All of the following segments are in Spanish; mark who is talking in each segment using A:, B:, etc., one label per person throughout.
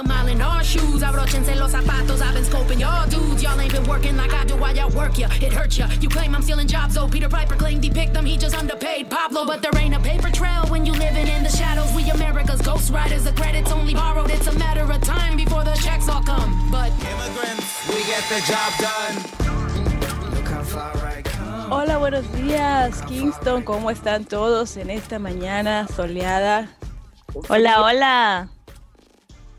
A: a mile in our shoes. Abrochense los zapatos. I've been scoping y'all dudes. Y'all ain't been working like I do while y'all work ya. It hurts ya. You claim I'm stealing jobs, though. Peter Piper claimed he picked them. He just underpaid Pablo. But there ain't a paper trail when you living in the shadows. We America's ghost riders. The credits only borrowed. It's a matter of time before the checks all come. But
B: immigrants, we get the job done. Look how far I come.
C: Hola, buenos días, Kingston. ¿Cómo están todos en esta mañana soleada?
D: Hola, hola.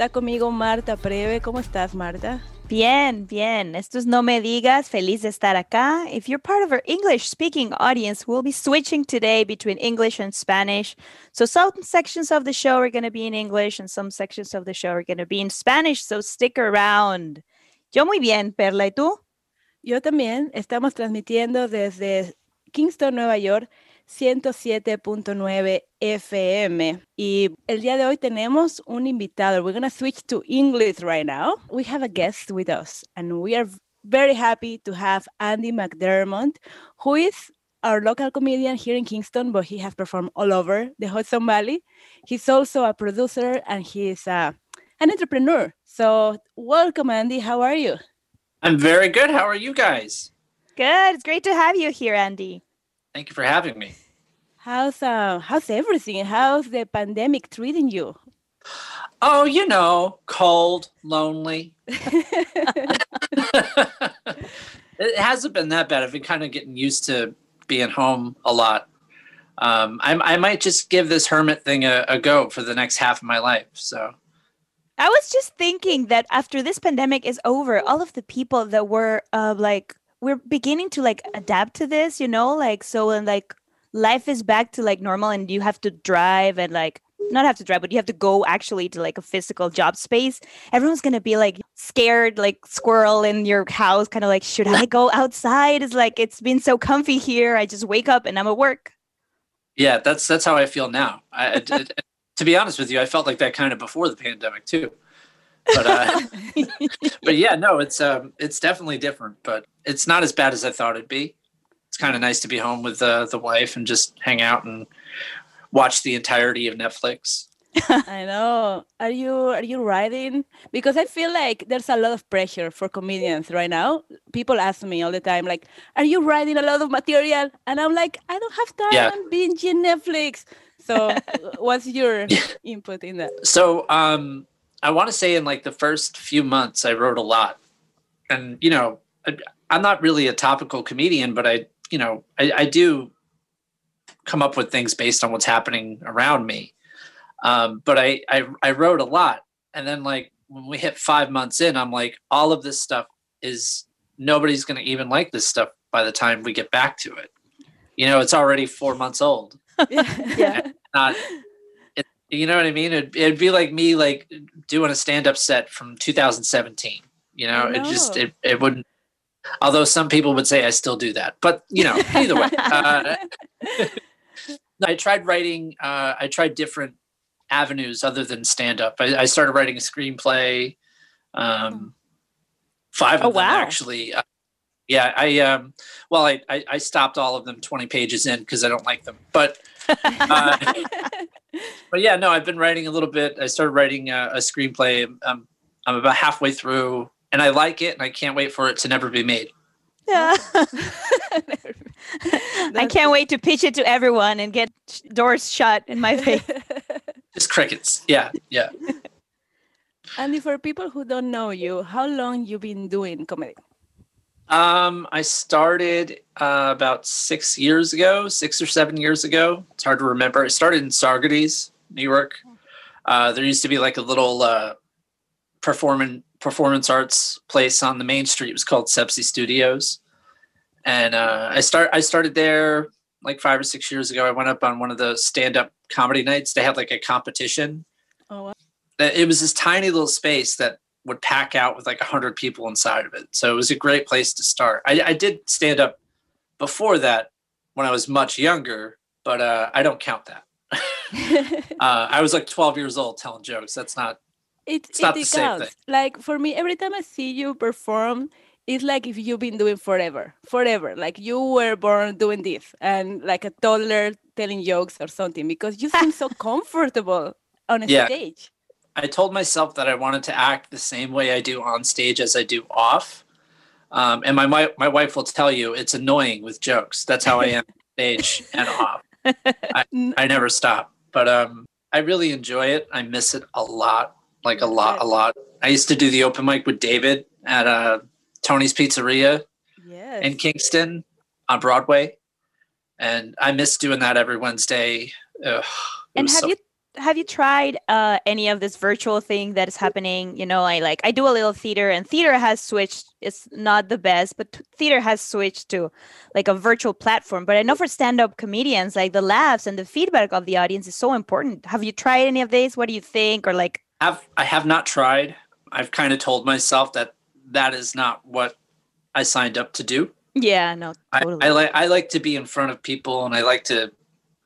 C: Está conmigo Marta Preve. ¿Cómo estás, Marta?
D: Bien, bien. Esto es No Me Digas. Feliz de estar acá. If you're part of our English speaking audience, we'll be switching today between English and Spanish. So, some sections of the show are going to be in English and some sections of the show are going to be in Spanish. So, stick around. Yo muy bien, Perla. ¿Y tú?
C: Yo también. Estamos transmitiendo desde Kingston, Nueva York 107.9 FM. Y el día de hoy tenemos un invitado. We're going to switch to English right now. We have a guest with us, and we are very happy to have Andy McDermott, who is our local comedian here in Kingston, but he has performed all over the Hudson Valley. He's also a producer and he's uh, an entrepreneur. So, welcome, Andy. How are you?
E: I'm very good. How are you guys?
D: Good. It's great to have you here, Andy.
E: Thank you for having me.
C: How's uh how's everything? How's the pandemic treating you?
E: Oh, you know, cold, lonely. it hasn't been that bad. I've been kind of getting used to being home a lot. Um, I, I might just give this hermit thing a, a go for the next half of my life. So
D: I was just thinking that after this pandemic is over, all of the people that were uh, like we're beginning to like adapt to this, you know, like so when like life is back to like normal and you have to drive and like not have to drive, but you have to go actually to like a physical job space. Everyone's gonna be like scared, like squirrel in your house, kind of like, should I go outside? It's like it's been so comfy here. I just wake up and I'm at work.
E: Yeah, that's that's how I feel now. I, to be honest with you, I felt like that kind of before the pandemic too. But uh, but yeah, no, it's um it's definitely different, but it's not as bad as I thought it'd be. It's kind of nice to be home with uh, the wife and just hang out and watch the entirety of Netflix.
C: I know. Are you are you writing? Because I feel like there's a lot of pressure for comedians right now. People ask me all the time, like, "Are you writing a lot of material?" And I'm like, "I don't have time.
E: Yeah.
C: I'm binging Netflix." So, what's your input in that?
E: So, um, I want to say in like the first few months, I wrote a lot, and you know, I, I'm not really a topical comedian, but I, you know, I, I do come up with things based on what's happening around me. Um, but I, I, I wrote a lot, and then like when we hit five months in, I'm like, all of this stuff is nobody's going to even like this stuff by the time we get back to it. You know, it's already four months old.
C: yeah.
E: Not, it, you know what I mean? It'd, it'd be like me like doing a stand-up set from 2017. You know,
C: I
E: it just it, it wouldn't. Although some people would say I still do that, but you know, either way. Uh, I tried writing. Uh, I tried different avenues other than stand-up. I, I started writing a screenplay. Um, five of
D: Oh,
E: them
D: wow.
E: actually. Uh, yeah, I um, well, I, I I stopped all of them 20 pages in because I don't like them, but. Uh, but yeah, no, I've been writing a little bit. I started writing a, a screenplay. Um, I'm about halfway through, and I like it, and I can't wait for it to never be made.
D: Yeah. I can't wait to pitch it to everyone and get doors shut in my face.
E: Just crickets. Yeah, yeah.
C: Andy, for people who don't know you, how long you been doing comedy?
E: Um, I started uh, about six years ago, six or seven years ago. It's hard to remember. I started in Saugerties, New York. Uh, there used to be like a little uh, performance performance arts place on the main street. It was called Sepsi Studios, and uh, I start I started there like five or six years ago. I went up on one of the stand up comedy nights. They had like a competition.
C: Oh, wow.
E: It was this tiny little space that would pack out with like a hundred people inside of it. So it was a great place to start. I, I did stand up before that when I was much younger, but uh, I don't count that. uh, I was like 12 years old telling jokes. That's not.
C: It, it counts. Like for me, every time I see you perform, it's like if you've been doing forever, forever. Like you were born doing this, and like a toddler telling jokes or something, because you seem so comfortable on a
E: Yeah.
C: stage.
E: I told myself that I wanted to act the same way I do on stage as I do off. Um, and my, my my wife will tell you it's annoying with jokes. That's how I am on stage and off. I, I never stop. But um, I really enjoy it. I miss it a lot, like a lot, a lot. I used to do the open mic with David at uh, Tony's Pizzeria
C: Yes.
E: in Kingston on Broadway, and I miss doing that every Wednesday. Ugh,
D: and have
E: so-
D: you have you tried uh any of this virtual thing that is happening? You know i like i do a little theater and theater has switched. It's not the best but theater has switched to like a virtual platform. But i know for stand-up comedians like the laughs and the feedback of the audience is so important. Have you tried any of these? What do you think? Or like
E: have I have not tried. I've kind of told myself that that is not what I signed up to do.
D: yeah no
E: I,
D: totally
E: I like I like to be in front of people, and I like to,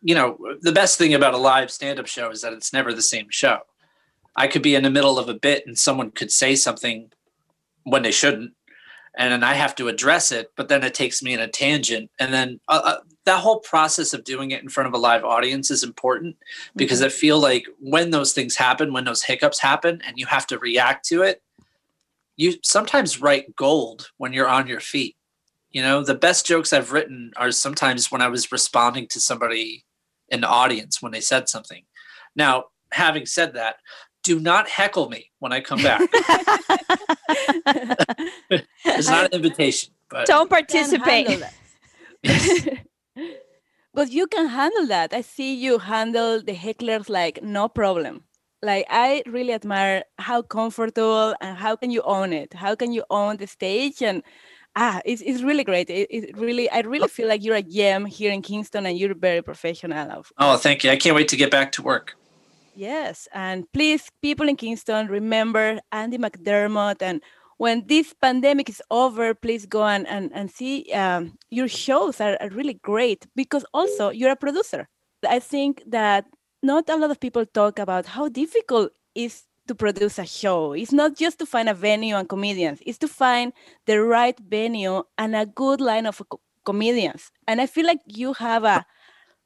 E: you know, the best thing about a live stand-up show is that it's never the same show. I could be in the middle of a bit, and someone could say something when they shouldn't, and then I have to address it. But then it takes me in a tangent, and then uh, uh, that whole process of doing it in front of a live audience is important because mm-hmm. I feel like when those things happen, when those hiccups happen, and you have to react to it, you sometimes write gold when you're on your feet. You know, the best jokes I've written are sometimes when I was responding to somebody in the audience when they said something. Now, having said that, do not heckle me when I come back. it's not an invitation, but
D: don't participate
C: handle that. but you can handle that. I see you handle the hecklers like no problem. Like I really admire how comfortable and how can you own it? How can you own the stage and ah, it's, it's really great. It, it really, I really feel like you're a gem here in Kingston and you're very professional. Of,
E: oh, thank you. I can't wait to get back to work.
C: Yes, and please, people in Kingston, remember Andy McDermott. And when this pandemic is over, please go and, and, and see um, your shows are, are really great because also you're a producer. I think that not a lot of people talk about how difficult is to produce a show. It's not just to find a venue and comedians, it's to find the right venue and a good line of co- comedians. And I feel like you have a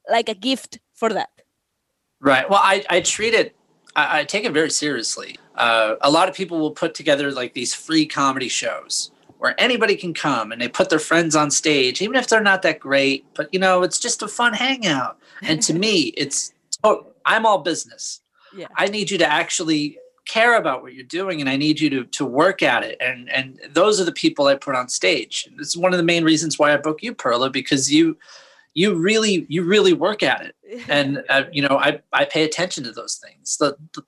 C: like a gift for that.
E: Right. Well, I, I treat it, I, I take it very seriously. Uh, a lot of people will put together like these free comedy shows where anybody can come and they put their friends on stage, even if they're not that great, but you know, it's just a fun hangout. And to me, it's, oh, I'm all business.
C: Yeah.
E: I need you to actually care about what you're doing and I need you to, to work at it. And, and those are the people I put on stage. It's one of the main reasons why I book you, Perla, because you, you really, you really work at it. And uh, you know I, I pay attention to those things. The, the-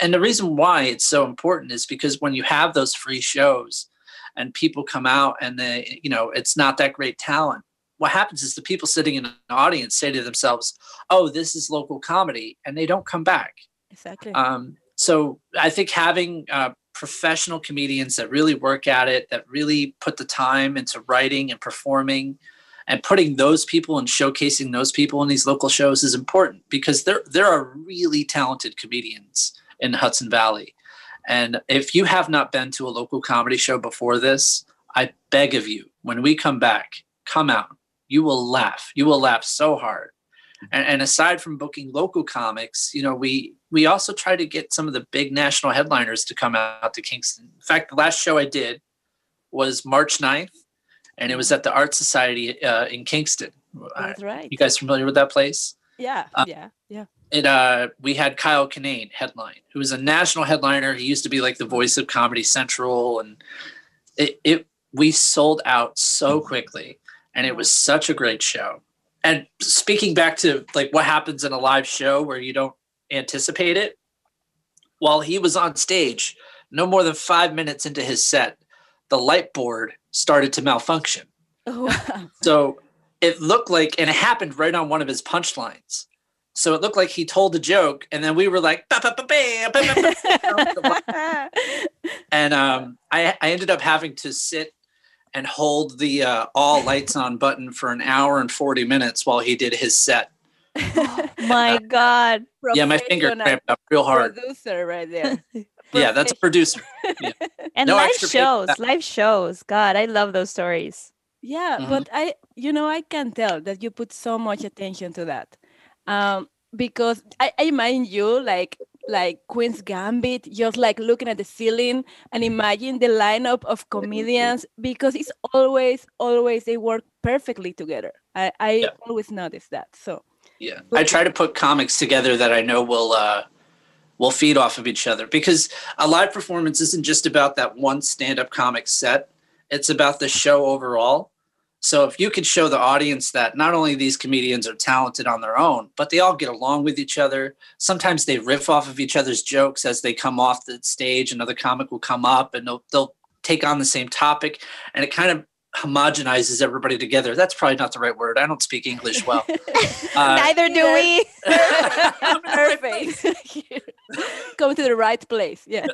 E: and the reason why it's so important is because when you have those free shows and people come out and they you know it's not that great talent what happens is the people sitting in an audience say to themselves oh this is local comedy and they don't come back.
C: Exactly.
E: um, so I think having uh, professional comedians that really work at it, that really put the time into writing and performing, and putting those people and showcasing those people in these local shows is important because there there are really talented comedians in Hudson Valley. And if you have not been to a local comedy show before this, I beg of you, when we come back, come out. You will laugh. You will laugh so hard. And, and aside from booking local comics, you know, we we also try to get some of the big national headliners to come out to Kingston. In fact, the last show I did was March 9th, and it was at the Art Society uh, in Kingston.
C: That's right.
E: you guys familiar with that place?
C: Yeah,
E: uh,
C: yeah, yeah.
E: it uh we had Kyle Kinane headline, who was a national headliner. He used to be like the voice of Comedy Central, and it, it we sold out so quickly, and it was such a great show. And speaking back to like what happens in a live show where you don't anticipate it, while he was on stage, no more than five minutes into his set, the light board started to malfunction.
C: Oh, wow.
E: So it looked like, and it happened right on one of his punchlines. So it looked like he told a joke, and then we were like, "Ba, ba, ba, bam, ba, ba, ba." and um, I, I ended up having to sit and hold the uh, all lights on button for an hour and 40 minutes while he did his set.
D: my god
E: Yeah, my finger cramped up real hard.
C: Producer right there.
E: Yeah, that's a producer.
D: and
E: No
D: live
E: extra pay for
D: shows live shows god i love those stories
C: Yeah,
E: Mhm.
C: but I, you know, I can tell that you put so much attention to that, um, because I, I mind you, like like Queen's Gambit, just like looking at the ceiling and imagine the lineup of comedians because it's always, always they work perfectly together. I, I
E: Yeah.
C: always notice that. So
E: Yeah, I try to put comics together that I know will uh, will feed off of each other because a live performance isn't just about that one stand up comic set; it's about the show overall. So if you could show the audience that not only these comedians are talented on their own, but they all get along with each other. Sometimes they riff off of each other's jokes as they come off the stage. Another comic will come up and they'll they'll take on the same topic, and it kind of homogenizes everybody together. That's probably not the right word. I don't speak English well. Uh,
D: Neither do we.
C: perfect. Come to the right place. Yeah.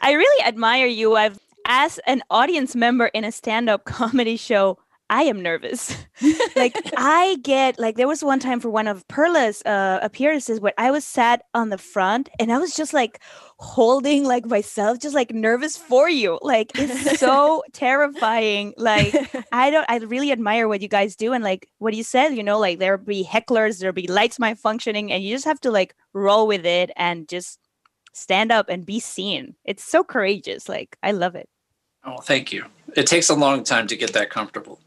D: I really admire you. I've as an audience member in a stand-up comedy show, I am nervous. like I get like there was one time for one of Perla's uh, appearances where I was sat on the front and I was just like holding like myself, just like nervous for you. Like it's so terrifying. Like I don't I really admire what you guys do and like what you said, you know, like there'll be hecklers, there'll be lights malfunctioning, and you just have to like roll with it and just stand up and be seen. It's so courageous. Like I love it.
E: Oh, thank you. It takes a long time to get that comfortable.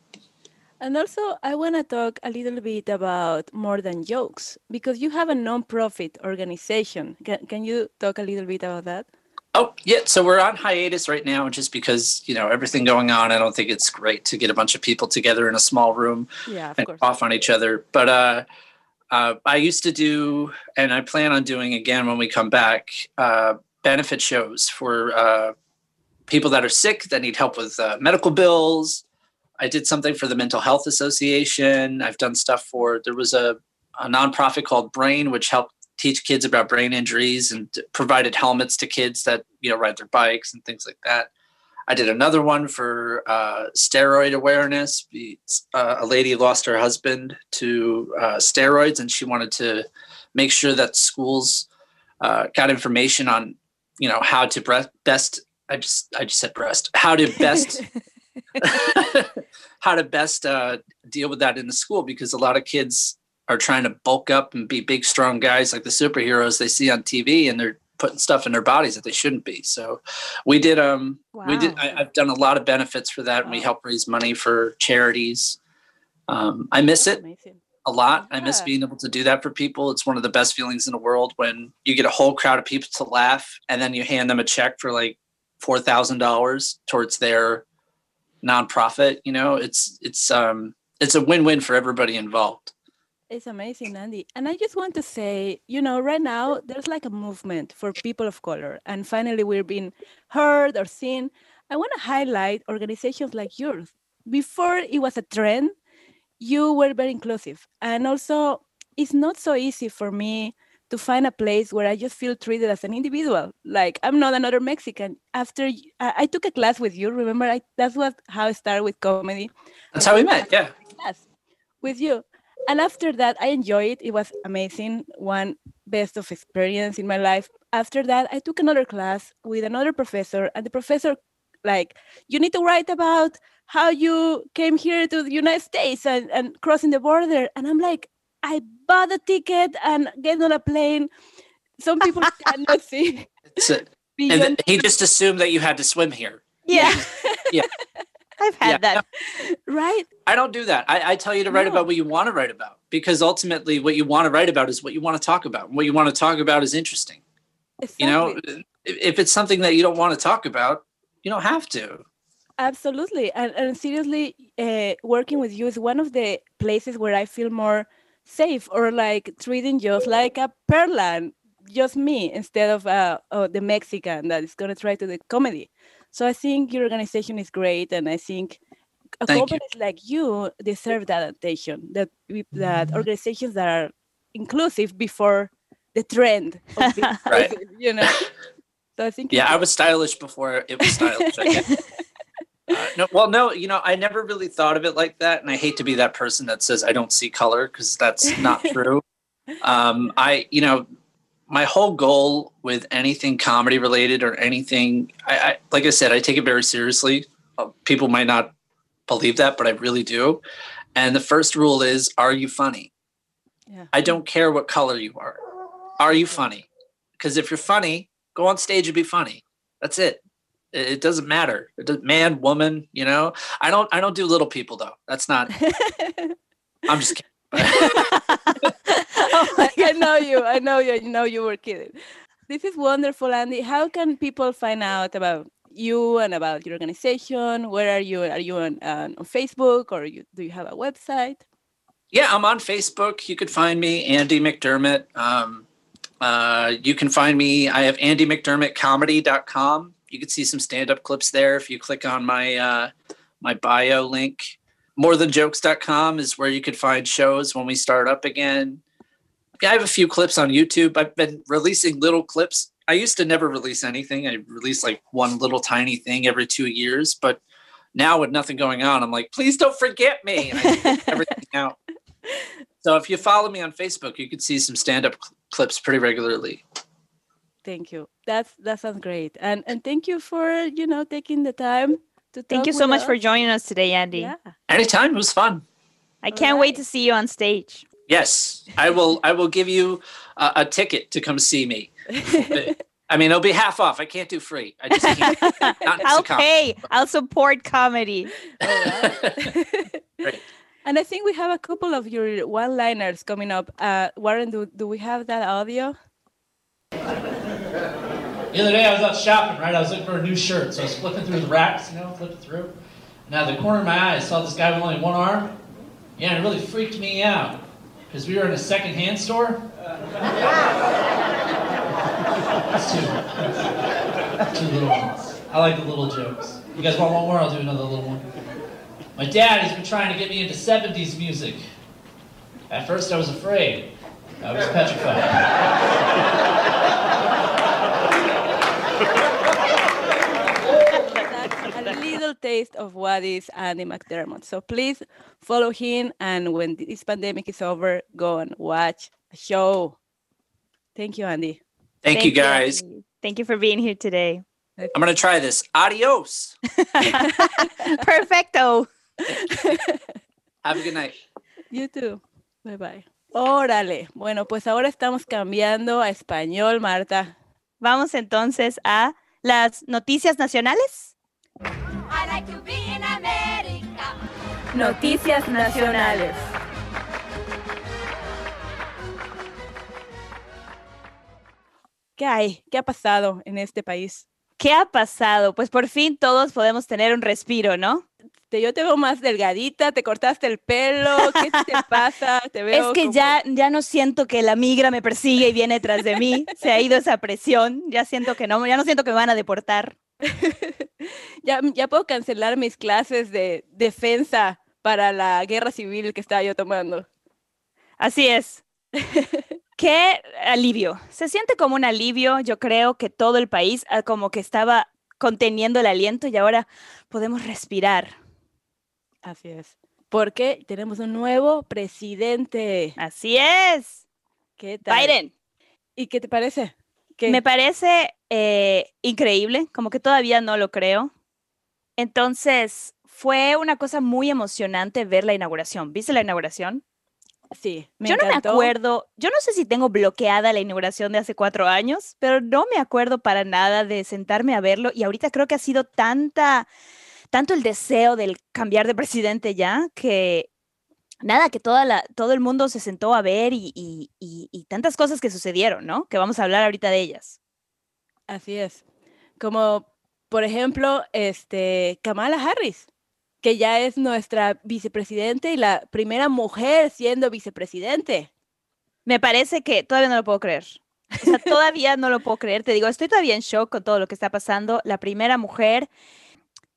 C: And also, I want to talk a little bit about more than jokes because you have a non-profit organization. Can, can you talk a little bit about that?
E: Oh, yeah. So we're on hiatus right now just because, you know, everything going on. I don't think it's great to get a bunch of people together in a small room
C: Yeah, of
E: and
C: course.
E: off on each other. But uh, uh, I used to do, and I plan on doing again when we come back, uh, benefit shows for uh, people that are sick that need help with uh, medical bills. I did something for the Mental Health Association. I've done stuff for, there was a, a nonprofit called Brain, which helped teach kids about brain injuries and provided helmets to kids that, you know, ride their bikes and things like that. I did another one for uh, steroid awareness. Uh, a lady lost her husband to uh, steroids, and she wanted to make sure that schools uh, got information on, you know, how to breast, best. I just I just said breast. How to best how to best uh, deal with that in the school because a lot of kids are trying to bulk up and be big, strong guys like the superheroes they see on TV, and they're putting stuff in their bodies that they shouldn't be. So we did um we did I, I've done a lot of benefits for that and we help raise money for charities. Um, I miss
C: That's
E: it
C: amazing.
E: a lot. I miss being able to do that for people. It's one of the best feelings in the world when you get a whole crowd of people to laugh and then you hand them a check for like four thousand dollars towards their nonprofit. You know, it's it's um it's a win-win for everybody involved.
C: It's amazing, Andy. And I just want to say, you know, right now there's like a movement for people of color, and finally we're being heard or seen. I want to highlight organizations like yours. Before it was a trend, you were very inclusive. And also, it's not so easy for me to find a place where I just feel treated as an individual. Like I'm not another Mexican. After I took a class with you, remember? I, that's what how I started with comedy
E: That's how we met. Yeah.
C: class with you. And after that, I enjoyed it. It was amazing. One best of experience in my life. After that, I took another class with another professor, and the professor, like, you need to write about how you came here to the United States and, and crossing the border. And I'm like, I bought a ticket and get on a plane. Some people cannot see
E: It's a- and
C: beyond.
E: he just assumed that you had to swim here.
D: Yeah.
E: Yeah.
D: I've had
E: Yeah.
D: that.
C: right?
E: I don't do that. I, I tell you to write
C: No.
E: about what you want to write about because ultimately, what you want to write about is what you want to talk about. And what you want to talk about is interesting.
C: Exactly.
E: You know, if, if it's something that you don't want to talk about, you don't have to.
C: Absolutely. And, and seriously, uh, working with you is one of the places where I feel more safe or like treating just like a Perlan, just me, instead of uh, oh, the Mexican that is going to try to do comedy. So I think your organization is great. And I think companies like you deserve that attention, that, that organizations that are inclusive before the trend of being
E: Right.
C: you know? So I think
E: Yeah, I was stylish before it was stylish. Uh, no, well, no, you know, I never really thought of it like that, and I hate to be that person that says I don't see color because that's not true. Um, I, you know, my whole goal with anything comedy related or anything, I, I like I said, I take it very seriously. Uh, people might not believe that, but I really do. And the first rule is, are you funny?
C: Yeah.
E: I don't care what color you are. are you funny? Because if you're funny, go on stage and be funny. That's it. It, doesn't matter. It does, man, woman, you know. I don't. I don't do little people though. That's not. I'm just kidding.
C: oh my, I know you. I know you. I know you were kidding. This is wonderful, Andy. How can people find out about you and about your organization? Where are you? Are you on, uh, on Facebook or you, do you have a website?
E: Yeah, I'm on Facebook. You could find me, Andy McDermott. Um, uh, you can find me. I have andymcdermottcomedy.com. You can see some stand-up clips there if you click on my uh, my bio link. Morethanjokes.com is where you could find shows when we start up again. Yeah, I have a few clips on YouTube. I've been releasing little clips. I used to never release anything. I release like one little tiny thing every two years, but now with nothing going on, I'm like, please don't forget me. And I everything out. So if you follow me on Facebook, you can see some stand-up cl- clips pretty regularly.
C: Thank you. That's that sounds great. And and thank you for, you know, taking the time to
D: Thank you so
C: with
D: much for joining us today, Andy.
C: Yeah.
E: Anytime, it was fun.
D: I can't wait to see you on stage.
E: Yes, I will. I will give you a, a ticket to come see me. I mean, it'll be half off. I can't do free. I just can't.
D: I'll pay. I'll support comedy.
E: Great.
C: And I think we have a couple of your one-liners coming up. Uh, Warren, do, do we have that audio?
F: The other day I was out shopping, right? I was looking for a new shirt, so I was flipping through the racks, you know, flipping through. And out of the corner of my eye, I saw this guy with only one arm. Yeah, it really freaked me out because we were in a second-hand store. That's two, two little ones. I like the little jokes. You guys want one more? I'll do another little one. My dad has been trying to get me into 70s music. At first, I was afraid. I was petrified.
C: That's a little taste of what is Andy McDermott. So please follow him, and when this pandemic is over, go and watch a show. Thank you, Andy.
E: Thank, you, guys.
D: Andy. Thank you for being here today.
E: I'm gonna try this. Adios.
D: Perfecto.
E: Have a good night.
C: You too. Bye bye. Órale. Bueno, pues ahora estamos cambiando a español, Marta.
D: Vamos entonces a las noticias nacionales.
G: I like to be in America.
C: Noticias nacionales. ¿Qué hay? ¿Qué ha pasado en este país?
D: ¿Qué ha pasado? Pues por fin todos podemos tener un respiro, ¿no?
C: Te- yo te veo más delgadita, te cortaste el pelo, ¿qué te pasa? Te veo
D: Es que
C: como-
D: ya, ya no siento que la migra me persigue y viene tras de mí. Se ha ido esa presión. Ya siento que no, ya no siento que me van a deportar.
C: ya, ya puedo cancelar mis clases de defensa para la guerra civil que estaba yo tomando.
D: Así es. Qué alivio. Se siente como un alivio. Yo creo que todo el país ah, como que estaba conteniendo el aliento y ahora podemos respirar.
C: Así es. Porque tenemos un nuevo presidente.
D: Así es.
C: ¿Qué tal?
D: Biden.
C: ¿Y qué te parece? ¿Qué?
D: Me parece eh, increíble, como que todavía no lo creo. Entonces, fue una cosa muy emocionante ver la inauguración. ¿Viste la inauguración?
C: Sí, me
D: yo no me acuerdo, yo no sé si tengo bloqueada la inauguración de hace cuatro años, pero no me acuerdo para nada de sentarme a verlo y ahorita creo que ha sido tanta, tanto el deseo del cambiar de presidente ya que nada, que toda la, todo el mundo se sentó a ver y, y- y- y tantas cosas que sucedieron, ¿no? Que vamos a hablar ahorita de ellas.
C: Así es. Como, por ejemplo, este, Kamala Harris, que ya es nuestra vicepresidente y la primera mujer siendo vicepresidente.
D: Me parece que todavía no lo puedo creer. O sea, todavía no lo puedo creer. Te digo, estoy todavía en shock con todo lo que está pasando. La primera mujer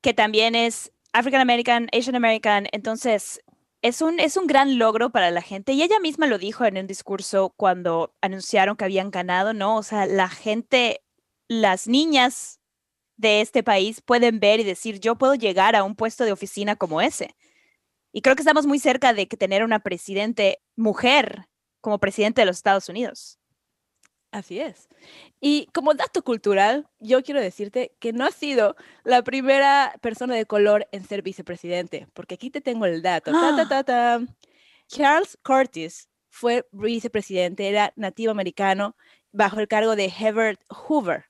D: que también es African American, Asian American. Entonces, es un, es un gran logro para la gente. Y ella misma lo dijo en un discurso cuando anunciaron que habían ganado, ¿no? O sea, la gente, las niñas de este país pueden ver y decir, yo puedo llegar a un puesto de oficina como ese. Y creo que estamos muy cerca de que tener una presidente mujer como presidente de los Estados Unidos.
C: Así es. Y como dato cultural, yo quiero decirte que no ha sido la primera persona de color en ser vicepresidente, porque aquí te tengo el dato. Ta, ta, ta, ta. Charles Curtis fue vicepresidente, era nativo americano, bajo el cargo de Herbert Hoover.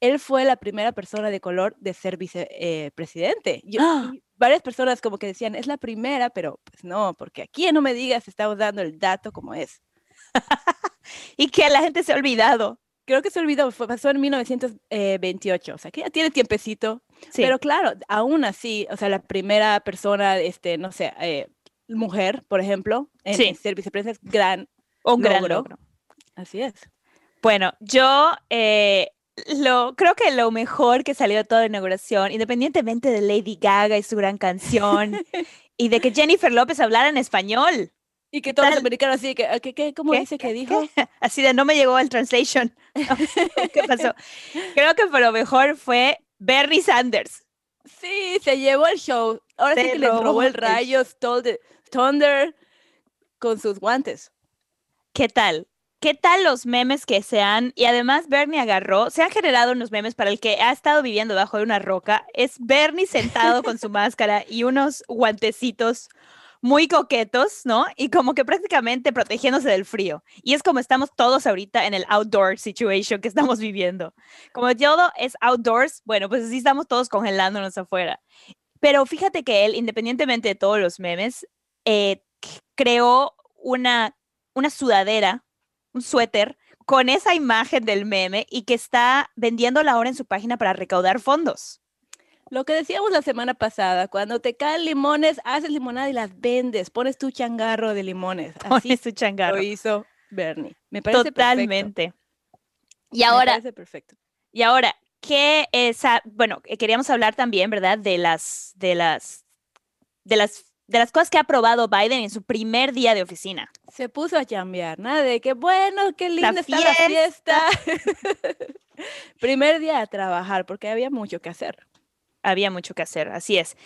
C: Él fue la primera persona de color de ser vicepresidente.
D: ¡Ah!
C: varias personas como que decían, es la primera, pero pues no, porque aquí no me digas, estamos dando el dato como es.
D: Y que la gente se ha olvidado.
C: Creo que se olvidó, fue- pasó en 1928, o sea que ya tiene tiempecito.
D: Sí.
C: Pero claro, aún así, o sea, la primera persona, este, no sé, eh, mujer, por ejemplo, en,
D: Sí.
C: ser vicepresidenta es gran.
D: un gran
C: logro.
D: logro.
C: Así es.
D: Bueno, yo eh, lo, creo que lo mejor que salió de toda la inauguración, independientemente de Lady Gaga y su gran canción, y de que Jennifer López hablara en español,
C: Y que todos los
D: tal?
C: americanos así, que, que, que- ¿cómo
D: ¿Qué?
C: dice que
D: ¿Qué?
C: dijo?
D: así de no me llegó el translation. ¿Qué pasó? Creo que lo mejor fue Bernie Sanders.
C: Sí, se llevó el show. Ahora sí que les robó el
D: el
C: rayo Stole the Thunder con sus guantes.
D: ¿Qué tal? ¿Qué tal los memes que se han, y además Bernie agarró, se han generado unos memes para el que ha estado viviendo bajo de una roca, es Bernie sentado con su máscara y unos guantecitos muy coquetos, ¿no? Y como que prácticamente protegiéndose del frío. Y es como estamos todos ahorita en el outdoor situation que estamos viviendo. Como todo es outdoors, bueno, pues así estamos todos congelándonos afuera. Pero fíjate que él, independientemente de todos los memes, eh, creó una, una sudadera, un suéter, con esa imagen del meme y que está vendiéndola ahora en su página para recaudar fondos.
C: Lo que decíamos la semana pasada, cuando te caen limones, haces limonada y las vendes, pones tu changarro de limones. Así
D: Pone su changarro.
C: lo hizo Bernie. Me parece perfecto.
D: Totalmente. Y
C: Me
D: ahora,
C: parece perfecto.
D: y ahora, ¿qué es? Bueno, eh, queríamos hablar también, ¿verdad? De las, de las, de las, de las cosas que ha aprobado Biden en su primer día de oficina.
C: Se puso a chambear, nada de que bueno, qué
D: La
C: linda está la fiesta. Primer día a trabajar, porque había mucho que hacer.
D: Había mucho que hacer, así es.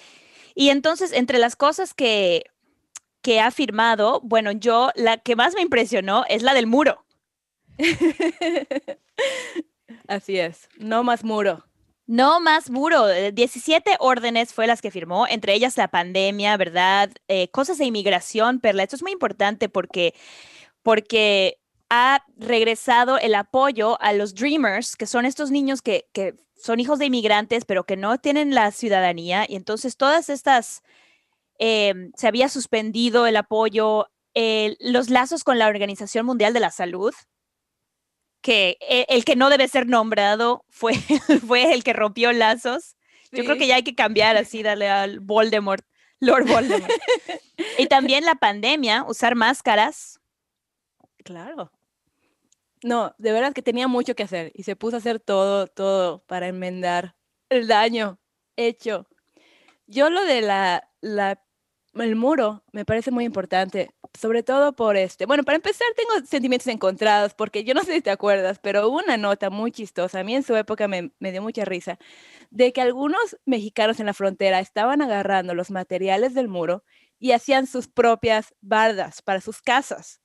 D: Y entonces, entre las cosas que, que ha firmado, bueno, yo la que más me impresionó es la del muro.
C: Así es, no más muro.
D: No más muro, eh, 17 órdenes fue las que firmó, entre ellas la pandemia, ¿verdad? Eh, cosas de inmigración, Perla. Esto es muy importante porque, porque ha regresado el apoyo a los Dreamers, que son estos niños que, que son hijos de inmigrantes, pero que no tienen la ciudadanía. Y entonces todas estas, em, se había suspendido el apoyo, eh, los lazos con la Organización Mundial de la Salud, que eh, el que no debe ser nombrado fue, fue el que rompió lazos. Yo creo que
C: Sí.
D: ya hay que cambiar así, darle al Voldemort, Lord Voldemort. y también la pandemia, usar máscaras.
C: Claro. No, de verdad que tenía mucho que hacer y se puso a hacer todo, todo para enmendar el daño hecho. Yo lo de la, la, el muro me parece muy importante, sobre todo por este. Bueno, para empezar tengo sentimientos encontrados porque yo no sé si te acuerdas, pero hubo una nota muy chistosa, a mí en su época me, me dio mucha risa, de que algunos mexicanos en la frontera estaban agarrando los materiales del muro y hacían sus propias bardas para sus casas.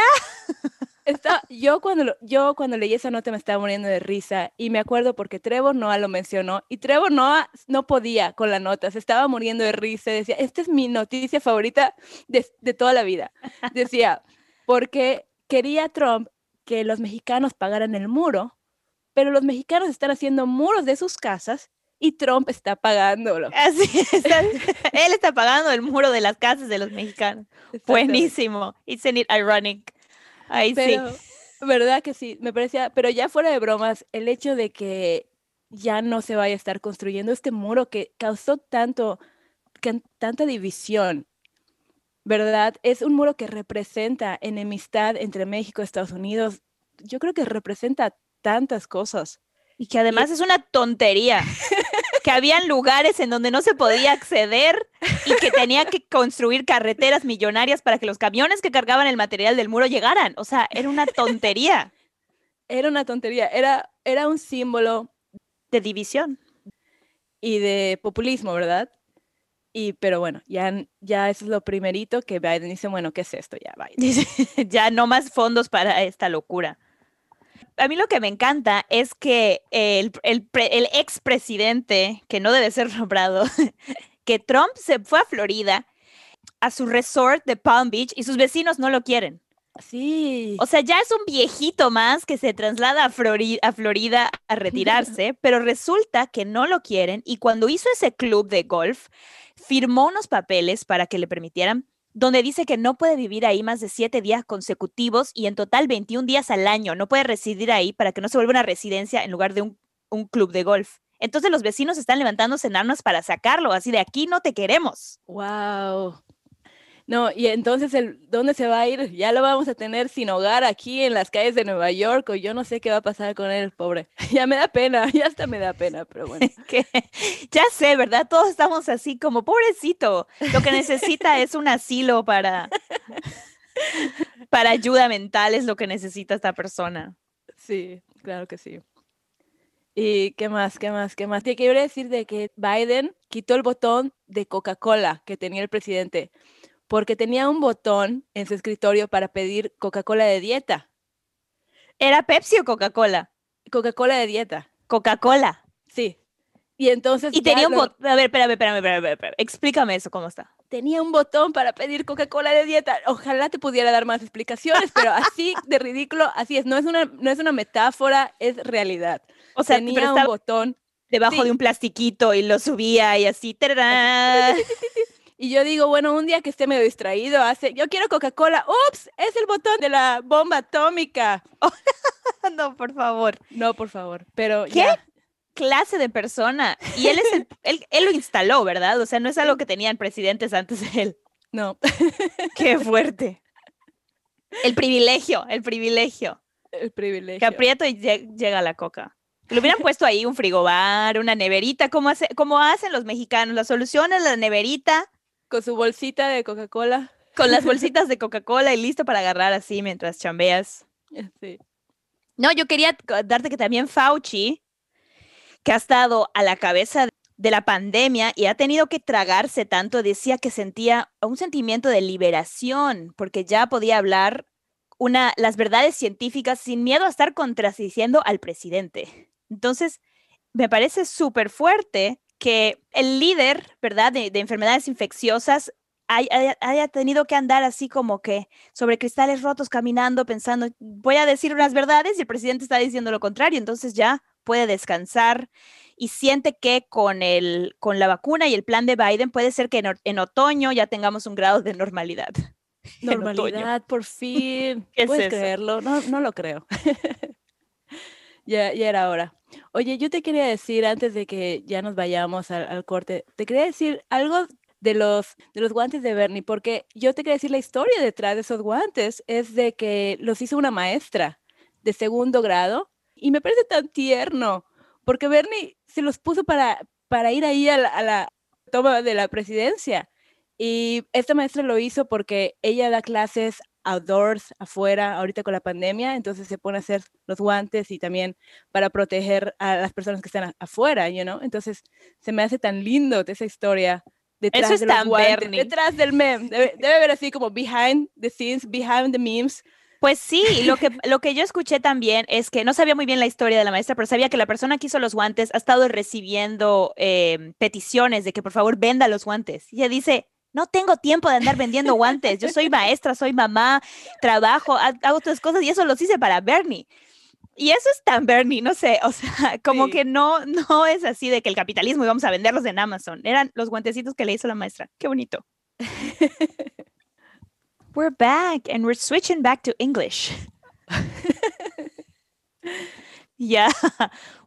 C: Está, yo, cuando yo cuando leí esa nota me estaba muriendo de risa y me acuerdo porque Trevor Noah lo mencionó y Trevor Noah no podía con la nota, se estaba muriendo de risa, decía, esta es mi noticia favorita de toda la vida. Decía, porque quería Trump que los mexicanos pagaran el muro, pero los mexicanos están haciendo muros de sus casas y Trump está pagándolo.
D: Así él está pagando el muro de las casas de los mexicanos. Buenísimo. Isn't it ironic? Ahí
C: Pero,
D: sí.
C: ¿verdad que sí? Me parecía, pero ya fuera de bromas, el hecho de que ya no se vaya a estar construyendo este muro que causó tanto, tanta división, ¿verdad? Es un muro que representa enemistad entre México y Estados Unidos. Yo creo que representa tantas cosas.
D: Y que además es una tontería. que habían lugares en donde no se podía acceder y que tenía que construir carreteras millonarias para que los camiones que cargaban el material del muro llegaran. O sea, era una tontería
C: Era una tontería, era, era un símbolo
D: de división.
C: y de populismo, ¿verdad? Y, pero bueno, ya, ya eso es lo primerito que Biden dice, bueno, ¿qué es esto? Ya, Biden.
D: Ya no más fondos para esta locura. A mí lo que me encanta es que el, el, pre- el expresidente, que no debe ser nombrado, que Trump se fue a Florida, a su resort de Palm Beach, y sus vecinos no lo quieren.
C: Sí.
D: O sea, ya es un viejito más que se traslada a Florida a retirarse, pero resulta que no lo quieren y cuando hizo ese club de golf, firmó unos papeles para que le permitieran, donde dice que no puede vivir ahí más de siete días consecutivos y en total 21 días al año. No puede residir ahí para que no se vuelva una residencia en lugar de un, club de golf. Entonces los vecinos están levantándose en armas para sacarlo, así de aquí no te queremos.
C: Wow. No, y entonces, el, ¿dónde se va a ir? Ya lo vamos a tener sin hogar aquí en las calles de Nueva York, o yo no sé qué va a pasar con él, pobre. Ya me da pena, ya hasta me da pena, pero bueno.
D: que ya sé, ¿verdad? Todos estamos así como, pobrecito, lo que necesita es un asilo para, para ayuda mental, es lo que necesita esta persona.
C: Sí, claro que sí. ¿Y qué más? ¿Qué más? ¿Qué más? Te quiero decir de que Biden quitó el botón de Coca-Cola que tenía el presidente, porque tenía un botón en su escritorio para pedir Coca-Cola de dieta.
D: ¿Era Pepsi o Coca-Cola?
C: Coca-Cola de dieta,
D: Coca-Cola.
C: sí. Y entonces
D: Y tenía un
C: lo-
D: botón, a ver, espérame, espérame, espérame, espérame, explícame eso, ¿cómo está?
C: tenía un botón para pedir Coca-Cola de dieta. Ojalá te pudiera dar más explicaciones, pero así de ridículo, así es. No es una, no es una metáfora, es realidad.
D: O sea,
C: tenía un botón
D: debajo
C: sí.
D: de un plastiquito y lo subía y así.
C: Y yo digo, bueno, un día que esté medio distraído, hace, yo quiero Coca-Cola. ¡Ups! Es el botón de la bomba atómica.
D: no, por favor.
C: No, por favor. Pero
D: ¿Qué?
C: ya.
D: clase de persona. Y él es el, él, él lo instaló, ¿verdad? O sea, no es algo que tenían presidentes antes de él.
C: No,
D: Qué fuerte. El privilegio, el privilegio.
C: el privilegio.
D: Que aprieto y lle- llega la coca. Le hubieran puesto ahí un frigobar, una neverita, como, hace, como hacen los mexicanos. La solución es la neverita
C: Con su bolsita de Coca-Cola.
D: con las bolsitas de Coca-Cola y listo para agarrar así mientras chambeas.
C: Sí.
D: No, yo quería darte que también Fauci, que ha estado a la cabeza de la pandemia y ha tenido que tragarse tanto, decía que sentía un sentimiento de liberación, porque ya podía hablar una, las verdades científicas sin miedo a estar contradiciendo al presidente. Entonces, me parece súper fuerte que el líder, ¿verdad?, de, de enfermedades infecciosas hay- haya, haya tenido que andar así como que sobre cristales rotos caminando pensando, voy a decir unas verdades y el presidente está diciendo lo contrario, entonces ya puede descansar y siente que con, el, con la vacuna y el plan de Biden puede ser que en, otoño ya tengamos un grado de normalidad.
C: Normalidad, por fin.
D: ¿Qué es
C: ¿Puedes
D: eso?
C: creerlo? No, no lo creo. ya, era hora. Oye, yo te quería decir antes de que ya nos vayamos al, al corte, te quería decir algo de los, de los guantes de Bernie, porque yo te quería decir la historia detrás de esos guantes es de que los hizo una maestra de segundo grado y me parece tan tierno, porque Bernie se los puso para, para ir ahí a la, a la toma de la presidencia. Y esta maestra lo hizo porque ella da clases outdoors, afuera, ahorita con la pandemia, entonces se pone a hacer los guantes y también para proteger a las personas que están afuera, you know? Entonces se me hace tan lindo esa historia detrás
D: es
C: de los
D: tan
C: guantes,
D: Bernie.
C: detrás del meme. Debe, debe haber así como behind the scenes, behind the memes.
D: Pues sí, lo que, lo que yo escuché también es que no sabía muy bien la historia de la maestra, pero sabía que la persona que hizo los guantes ha estado recibiendo eh, peticiones de que por favor venda los guantes. Y ella dice, no tengo tiempo de andar vendiendo guantes, yo soy maestra, soy mamá, trabajo, ha- hago otras cosas y eso los hice para Bernie. Y eso es tan Bernie, no sé, o sea, como
C: Sí.
D: que no, no es así de que el capitalismo y vamos a venderlos en Amazon. Eran los guantecitos que le hizo la maestra. Qué bonito. We're back and we're switching back to English. yeah,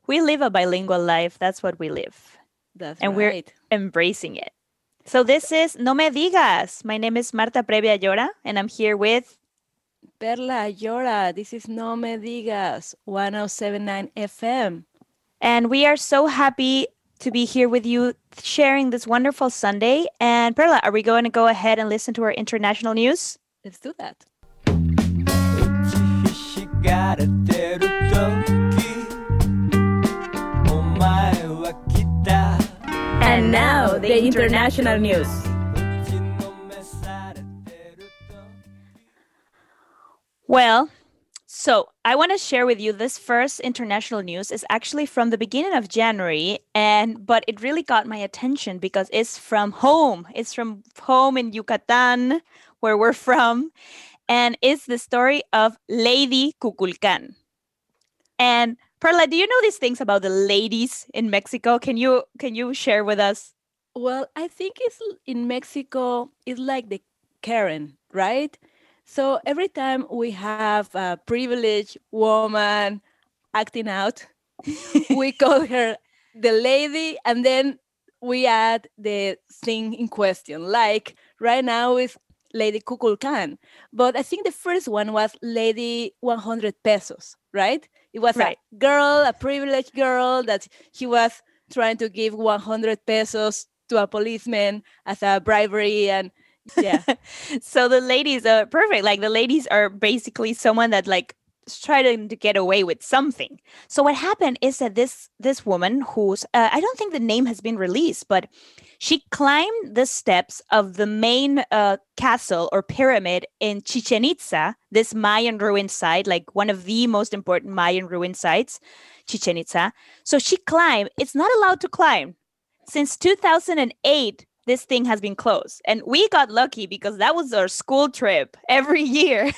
D: we live a bilingual life. That's what we live,
C: That's
D: And we're- embracing it. So this is No Me Digas. My name is Marta Previa Llora, and I'm here with.
C: Perla Llora, this is No Me Digas, 1079 FM.
D: And we are so happy to be here with you sharing this wonderful Sunday. And Perla, are we going to go ahead and listen to our international news?
C: Let's do that. And now, the international news.
D: Well, so I want to share with you this first international news is actually from the beginning of January and but it really got my attention because it's from home. It's from home in Yucatan where we're from and it's the story of Lady Kukulkan. And Perla, do you know these things about the ladies in Mexico? Can you can you share with us?
C: Well, I think it's in Mexico, it's like the Karen, right? So every time we have a privileged woman acting out, we call her the lady, and then we add the thing in question. Like right now is Lady Kukulkan, but I think the first one was Lady 100 pesos, right? It was
D: Right.
C: a girl, a privileged girl that she was trying to give 100 pesos to a policeman as a bribery and yeah
D: so the ladies are perfect. Like the ladies are basically someone that like trying to get away with something. So what happened is that this this woman who's uh, I don't think the name has been released, but she climbed the steps of the main uh, castle or pyramid in Chichen Itza, this Mayan ruin site, like one of the most important Mayan ruin sites, Chichen Itza. So she climbed. It's not allowed to climb since 2008 this thing has been closed and we got lucky because that was our school trip every year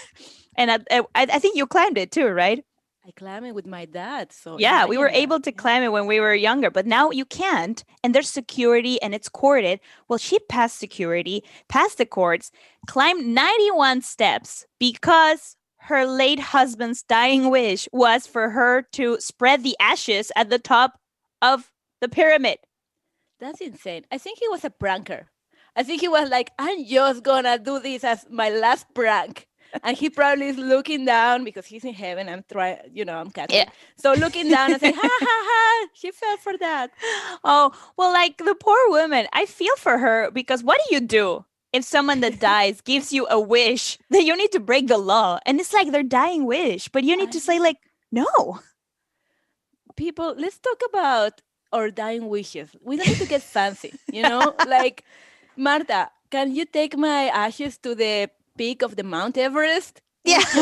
D: and I, I, I think you climbed it too right?
C: I climbed it with my dad so
D: yeah we were able to climb it when we were younger but now you can't and there's security and it's corded. Well she passed security passed the cords climbed 91 steps because her late husband's dying wish was for her to spread the ashes at the top of the pyramid.
C: That's insane. I think he was a pranker. I think he was like i'm just gonna do this as my last prank and he probably is looking down because he's in heaven i'm trying you know i'm Catholic.
D: Yeah.
C: so looking down and saying ha ha ha she fell for that
D: Oh, well, like the poor woman, I feel for her because what do you do if someone that dies gives you a wish that you need to break the law? And it's like their dying wish, but you need to say, like, no.
C: people let's talk about our dying wishes we don't need to get fancy you know like marta can you take my ashes to the peak of the mount everest
D: Yeah.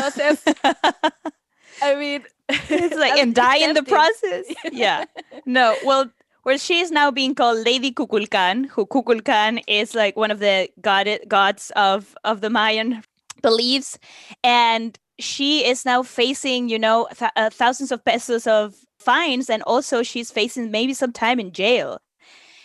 C: i mean
D: It's like, and die in the process. Yeah. No, well, well, she is now being called Lady Kukulkan, who Kukulkan is like one of the god gods of of the Mayan beliefs, and she is now facing, you know, th- uh, thousands of pesos of fines, and also she's facing maybe some time in jail.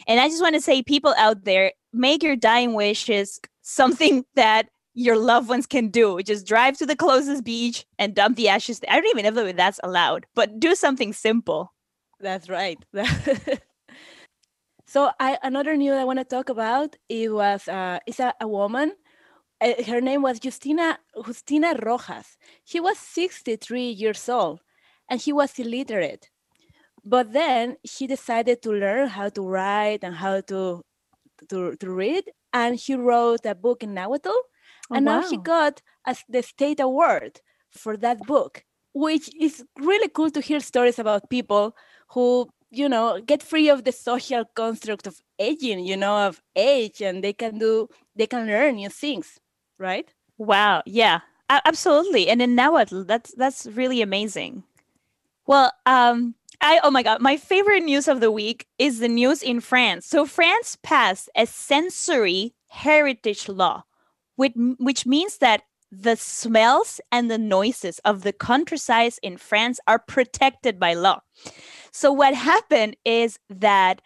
D: And I just want to say, people out there, make your dying wishes something that your loved ones can do. Just drive to the closest beach and dump the ashes. I don't even know if that's allowed, but do something simple.
C: That's right. so I another news I want to talk about it was uh it's a, a woman. Uh, her name was Justina Justina Rojas. She was 63 years old and she was illiterate. But then she decided to learn how to write and how to to, to read and she wrote a book in Nahuatl
D: Oh,
C: and now she got a, the state award for that book which is really cool to hear stories about people who you know get free of the social construct of aging you know of age and they can do they can learn new things right
D: Wow. Yeah. absolutely. And in Nahuatl, that's that's really amazing. Well, um, I oh my god, my favorite news of the week is the news in France. So France passed a sensory heritage law, which which means that the smells and the noises of the countryside in France are protected by law. So what happened is that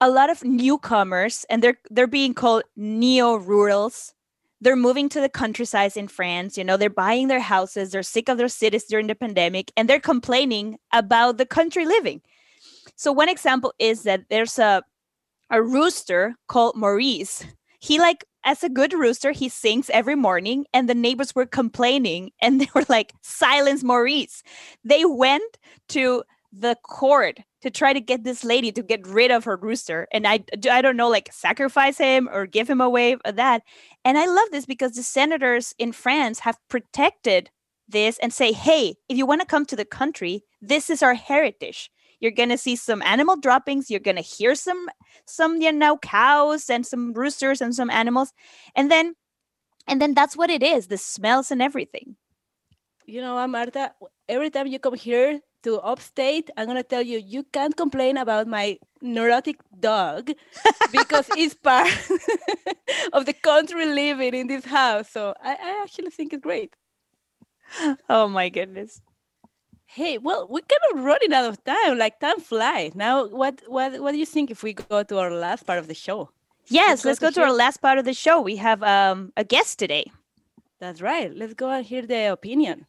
D: a lot of newcomers and they're they're being called neo-rurals they're moving to the countryside in France. You know, they're buying their houses. They're sick of their cities during the pandemic, and they're complaining about the country living. So one example is that there's a a rooster called Maurice. He like as a good rooster, he sings every morning, and the neighbors were complaining, and they were like, "Silence, Maurice!" They went to the court to try to get this lady to get rid of her rooster, and I I don't know, like sacrifice him or give him away or that. And I love this because the senators in France have protected this and say, hey, if you want to come to the country, this is our heritage. You're gonna see some animal droppings. You're gonna hear some some you know cows and some roosters and some animals, and then and then that's what it is. The smells and everything.
C: you know what marta every time you come here to upstate, I'm gonna tell you you can't complain about my neurotic dog because it's part of the country living in this house. So I, I actually think it's great.
D: Oh my goodness.
C: Hey, well, we're kind of running out of time. Like time flies. Now, what what what do you think if we go to our last part of the show?
D: Yes,
C: go
D: let's
C: to
D: go to our last part of the show. We have um, a guest today.
C: That's right. Let's go and hear the opinion.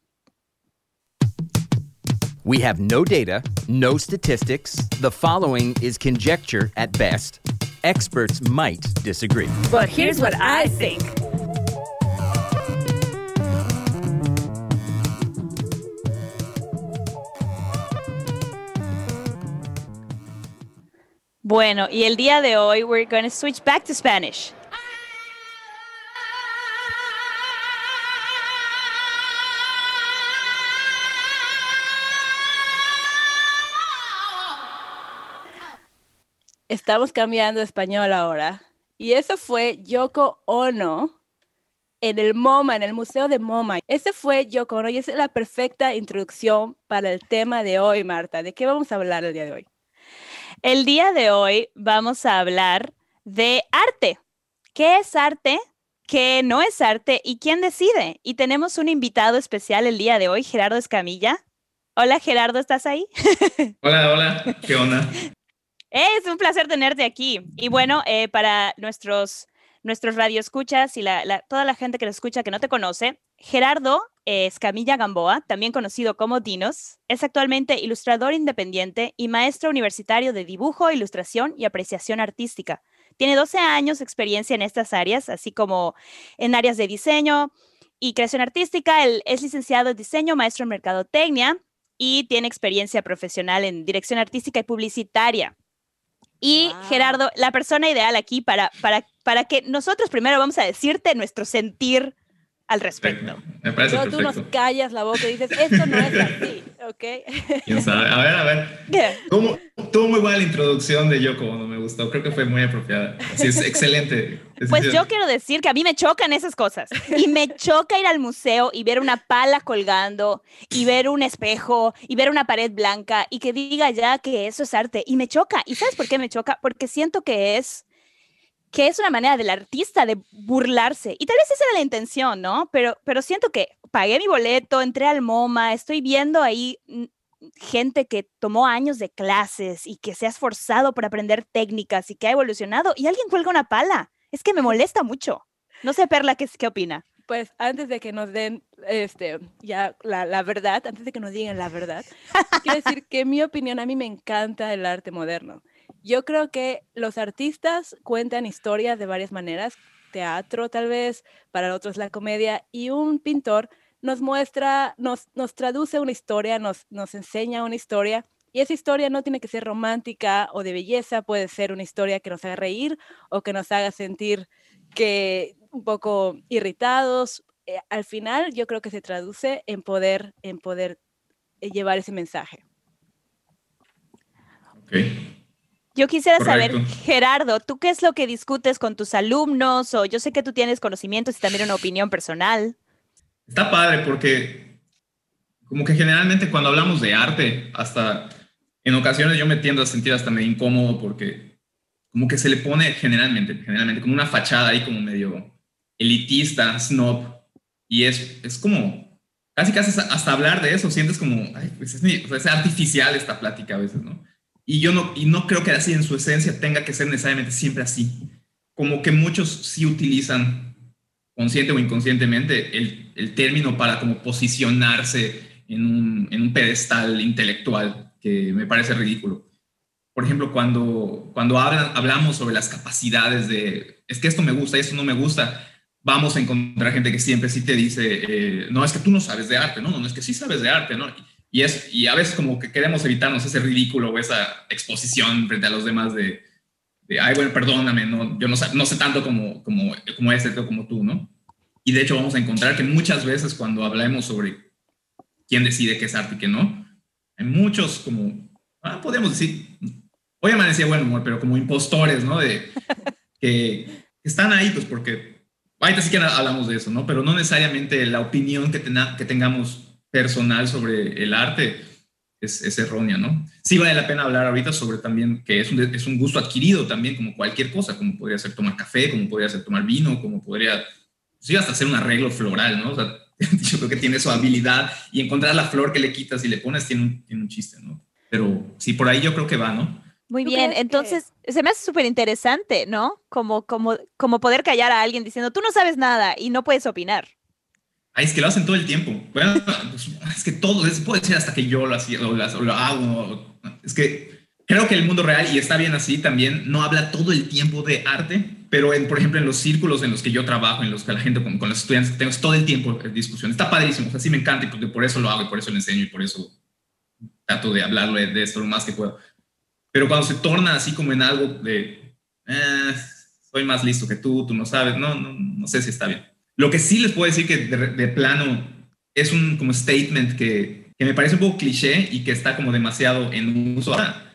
H: We have no data, no statistics. The following is conjecture at best. Experts might disagree.
C: But here's what I think.
D: Bueno, y el día de hoy we're going to switch back to Spanish.
C: Estamos cambiando español ahora. Y eso fue Yoko Ono en el MoMA, en el Museo de MoMA. Ese fue Yoko Ono y esa es la perfecta introducción para el tema de hoy, Marta. ¿De qué vamos a hablar el día de hoy?
D: El día de hoy vamos a hablar de arte. ¿Qué es arte? ¿Qué no es arte? ¿Y quién decide? Y tenemos un invitado especial el día de hoy, Gerardo Escamilla. Hola Gerardo, ¿estás ahí?
I: Hola, hola, ¿qué onda?
D: Es un placer tenerte aquí. Y bueno, eh, para nuestros, nuestros radioescuchas y la, la- toda la gente que nos escucha que no te conoce, Gerardo Escamilla Gamboa, también conocido como Dinos, es actualmente ilustrador independiente y maestro universitario de dibujo, ilustración y apreciación artística. Tiene 12 años de experiencia en estas áreas, así como en áreas de diseño y creación artística. Es licenciado en diseño, maestro en mercadotecnia y tiene experiencia profesional en dirección artística y publicitaria. Y
C: Wow.
D: Gerardo, la persona ideal aquí para, para, para que nosotros primero vamos a decirte nuestro sentir al respecto.
I: Perfecto, me parece
C: Luego tú nos callas la boca y dices, esto no es así, ¿ok?
I: ¿Quién sabe? A ver, a ver. Tuvo, tuvo muy buena la introducción de Yoko Ono, me gustó. Creo que fue muy apropiada. Sí, es excelente. Es-
D: Pues
I: es-
D: yo quiero decir que a mí me chocan esas cosas. Y me choca ir al museo y ver una pala colgando y ver un espejo y ver una pared blanca y que diga ya que eso es arte. Y me choca. ¿Y sabes por qué me choca? Porque siento que es que es una manera del artista de burlarse. Y tal vez esa era la intención, ¿no? Pero, pero siento que pagué mi boleto, entré al MoMA, estoy viendo ahí mm, gente que tomó años de clases y que se ha esforzado por aprender técnicas y que ha evolucionado y alguien cuelga una pala. Es que me molesta mucho. No sé, Perla, ¿qué, qué opina?
C: Pues antes de que nos den este, ya la, la verdad, antes de que nos digan la verdad, quiero decir que mi opinión a mí me encanta el arte moderno. Yo creo que los artistas cuentan historias de varias maneras, teatro tal vez, para otros la comedia, y un pintor nos muestra, nos, nos traduce una historia, nos, nos enseña una historia, y esa historia no tiene que ser romántica o de belleza, puede ser una historia que nos haga reír o que nos haga sentir que un poco irritados. Eh, al final yo creo que se traduce en poder, en poder eh, llevar ese mensaje.
I: Ok.
D: Yo quisiera saber,
I: Correcto.
D: Gerardo, ¿tú qué es lo que discutes con tus alumnos? O yo sé que tú tienes conocimientos y también una opinión personal.
I: Está padre porque como que generalmente cuando hablamos de arte, hasta en ocasiones yo me tiendo a sentir hasta medio incómodo porque como que se le pone generalmente, generalmente como una fachada ahí como medio elitista, snob, y es, es como, casi casi hasta- hablar de eso, sientes como, ay, pues es, o sea, es artificial esta plática a veces, ¿no? Y yo no, y no creo que así en su esencia tenga que ser necesariamente siempre así. Como que muchos sí utilizan consciente o inconscientemente el, el término para como posicionarse en un, en un pedestal intelectual que me parece ridículo. Por ejemplo, cuando, cuando hablan, hablamos sobre las capacidades de, es que esto me gusta y esto no me gusta, vamos a encontrar gente que siempre sí te dice, eh, no, es que tú no sabes de arte, no, no, no, es que sí sabes de arte, ¿no? Y, es, y a veces como que queremos evitarnos ese ridículo o esa exposición frente a los demás de, de ay, bueno, perdóname, no, yo no, no sé tanto como, como, como este o como tú, ¿no? Y de hecho vamos a encontrar que muchas veces cuando hablamos sobre quién decide qué es arte y qué no, hay muchos como, ah, podemos decir, hoy amanecía buen humor, pero como impostores, ¿no? De, que están ahí pues porque, ahorita sí que hablamos de eso, ¿no? Pero no necesariamente la opinión que, tena- que tengamos personal sobre el arte es, es errónea, ¿no? Sí vale la pena hablar ahorita sobre también que es un, es un gusto adquirido también como cualquier cosa, como podría ser tomar café, como podría ser tomar vino, como podría, sí, hasta hacer un arreglo floral, ¿no? O sea, yo creo que tiene su habilidad y encontrar la flor que le quitas y le pones tiene un, tiene un chiste, ¿no? Pero sí, por ahí yo creo que va, ¿no?
D: Muy
C: ¿Tú
D: bien,
C: que-
D: entonces se me hace súper interesante, ¿no? Como, como, como poder callar a alguien diciendo, tú no sabes nada y no puedes opinar.
I: Ay, es que lo hacen todo el tiempo. Bueno, pues, es que todo, es, puede ser hasta que yo lo, hacía, o, las- o lo hago. es que creo que el mundo real, y está bien así también, no habla todo el tiempo de arte, pero en, por ejemplo en los círculos en los que yo trabajo, en los que la gente con, con los estudiantes, tengo todo el tiempo discusión. Está padrísimo, o sea, me encanta y porque por eso lo hago y por eso lo enseño y por eso trato de hablarle de esto lo más que puedo. Pero cuando se torna así como en algo de, eh, soy más listo que tú, tú no sabes, no, no, no sé si está bien. Lo que sí les puedo decir que de, de plano es un como statement que, que me parece un poco cliché y que está como demasiado en uso ahora,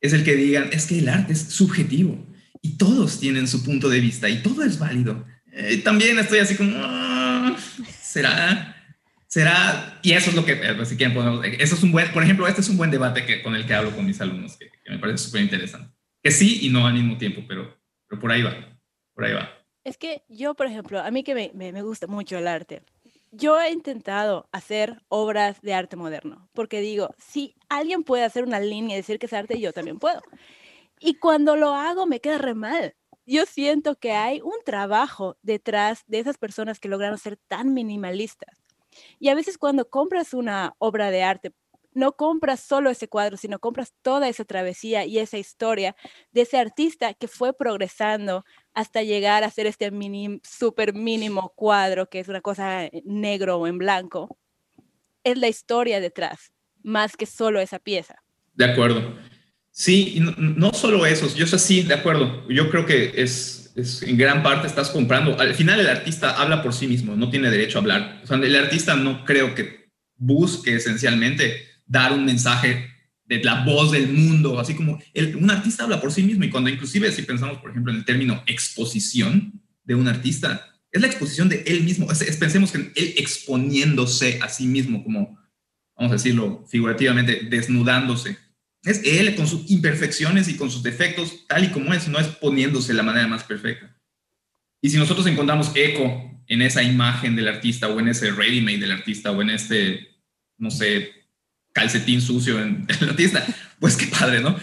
I: es el que digan, es que el arte es subjetivo y todos tienen su punto de vista y todo es válido. Eh, también estoy así como, "Ah, ¿será? ¿Será? Y eso es lo que, eh, si quieren, podemos, eso es un buen, por ejemplo, este es un buen debate que, con el que hablo con mis alumnos, que, me parece súper interesante. Que sí y no al mismo tiempo, pero, pero por ahí va, por ahí va.
C: Es que yo, por ejemplo, a mí que me- me gusta mucho el arte, yo he intentado hacer obras de arte moderno, porque digo, si alguien puede hacer una línea y decir que es arte, yo también puedo. Y cuando lo hago me queda re mal. Yo siento que hay un trabajo detrás de esas personas que lograron ser tan minimalistas. Y a veces cuando compras una obra de arte, no compras solo ese cuadro, sino compras toda esa travesía y esa historia de ese artista que fue progresando hasta llegar a ser este mini, súper mínimo cuadro, que es una cosa eh, negro o en blanco. Es la historia detrás, más que solo esa pieza.
I: De acuerdo. Sí, no, solo eso, yo sé, sí, de acuerdo. Yo creo que es, en gran parte estás comprando. Al final el artista habla por sí mismo, no tiene derecho a hablar. El artista no creo que busque esencialmente dar un mensaje de la voz del mundo, así como un artista habla por sí mismo y cuando inclusive si pensamos, por ejemplo, en el término exposición de un artista, es la exposición de él mismo. Es, pensemos que él exponiéndose a sí mismo, como, vamos a decirlo figurativamente, desnudándose es él con sus imperfecciones y con sus defectos, tal y como es, no es poniéndose de la manera más perfecta. Y si nosotros encontramos eco en esa imagen del artista o en ese ready-made del artista o en este, no sé, calcetín sucio en, del artista, pues qué padre, ¿no?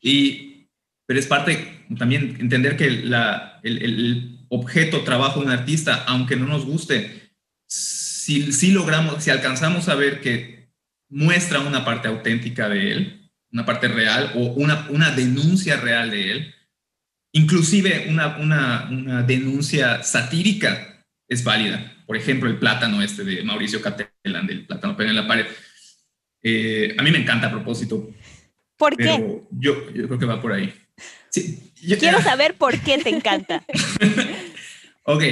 I: Y, pero es parte también entender que la, el, el, objeto, trabajo de un artista, aunque no nos guste, si, si logramos, si alcanzamos a ver que muestra una parte auténtica de él, una parte real o una, una denuncia real de él, inclusive una, una, una, denuncia satírica es válida. Por ejemplo, el plátano este de Mauricio Catelán, del plátano pega en la pared. Eh, a mí me encanta a propósito.
D: ¿Por qué?
I: Yo, yo, creo que va por ahí. Sí, yo,
D: Quiero saber por qué te encanta.
I: ok.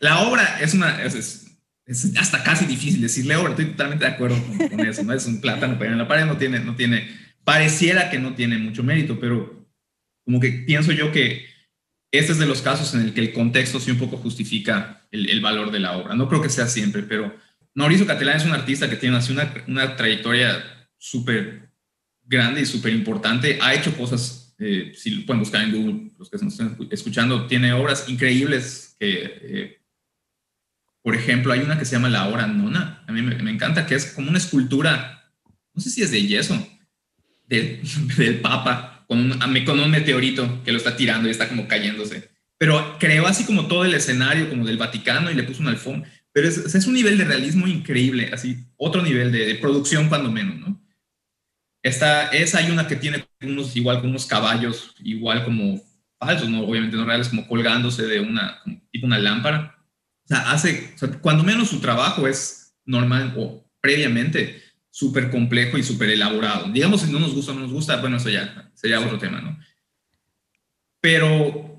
I: La obra es una... Es, es, es hasta casi difícil decirle obra, estoy totalmente de acuerdo con, con eso, ¿no? Es un plátano pegado en la pared, no tiene, no tiene, pareciera que no tiene mucho mérito, pero como que pienso yo que este es de los casos en el que el contexto sí un poco justifica el, el valor de la obra. No creo que sea siempre, pero Mauricio Catelán es un artista que tiene así una, una trayectoria súper grande y súper importante. Ha hecho cosas, eh, si pueden buscar en Google, los que nos están escuchando, tiene obras increíbles que... Eh, por ejemplo, hay una que se llama La Hora Nona. A mí me, me, encanta, que es como una escultura, no sé si es de yeso, del, del Papa, con un, con un meteorito que lo está tirando y está como cayéndose. Pero creó así como todo el escenario, como del Vaticano, y le puso una alfombra. Pero es, es un nivel de realismo increíble, así, otro nivel de, de producción, cuando menos, ¿no? Esta, esa hay una que tiene unos, igual con unos caballos, igual como falsos, ¿no? Obviamente no reales, como colgándose de una, tipo una lámpara o sea, hace, o sea, cuando menos su trabajo es normal o previamente súper complejo y súper elaborado. Digamos, si no nos gusta o no nos gusta, bueno, eso ya sería otro tema, ¿no? Pero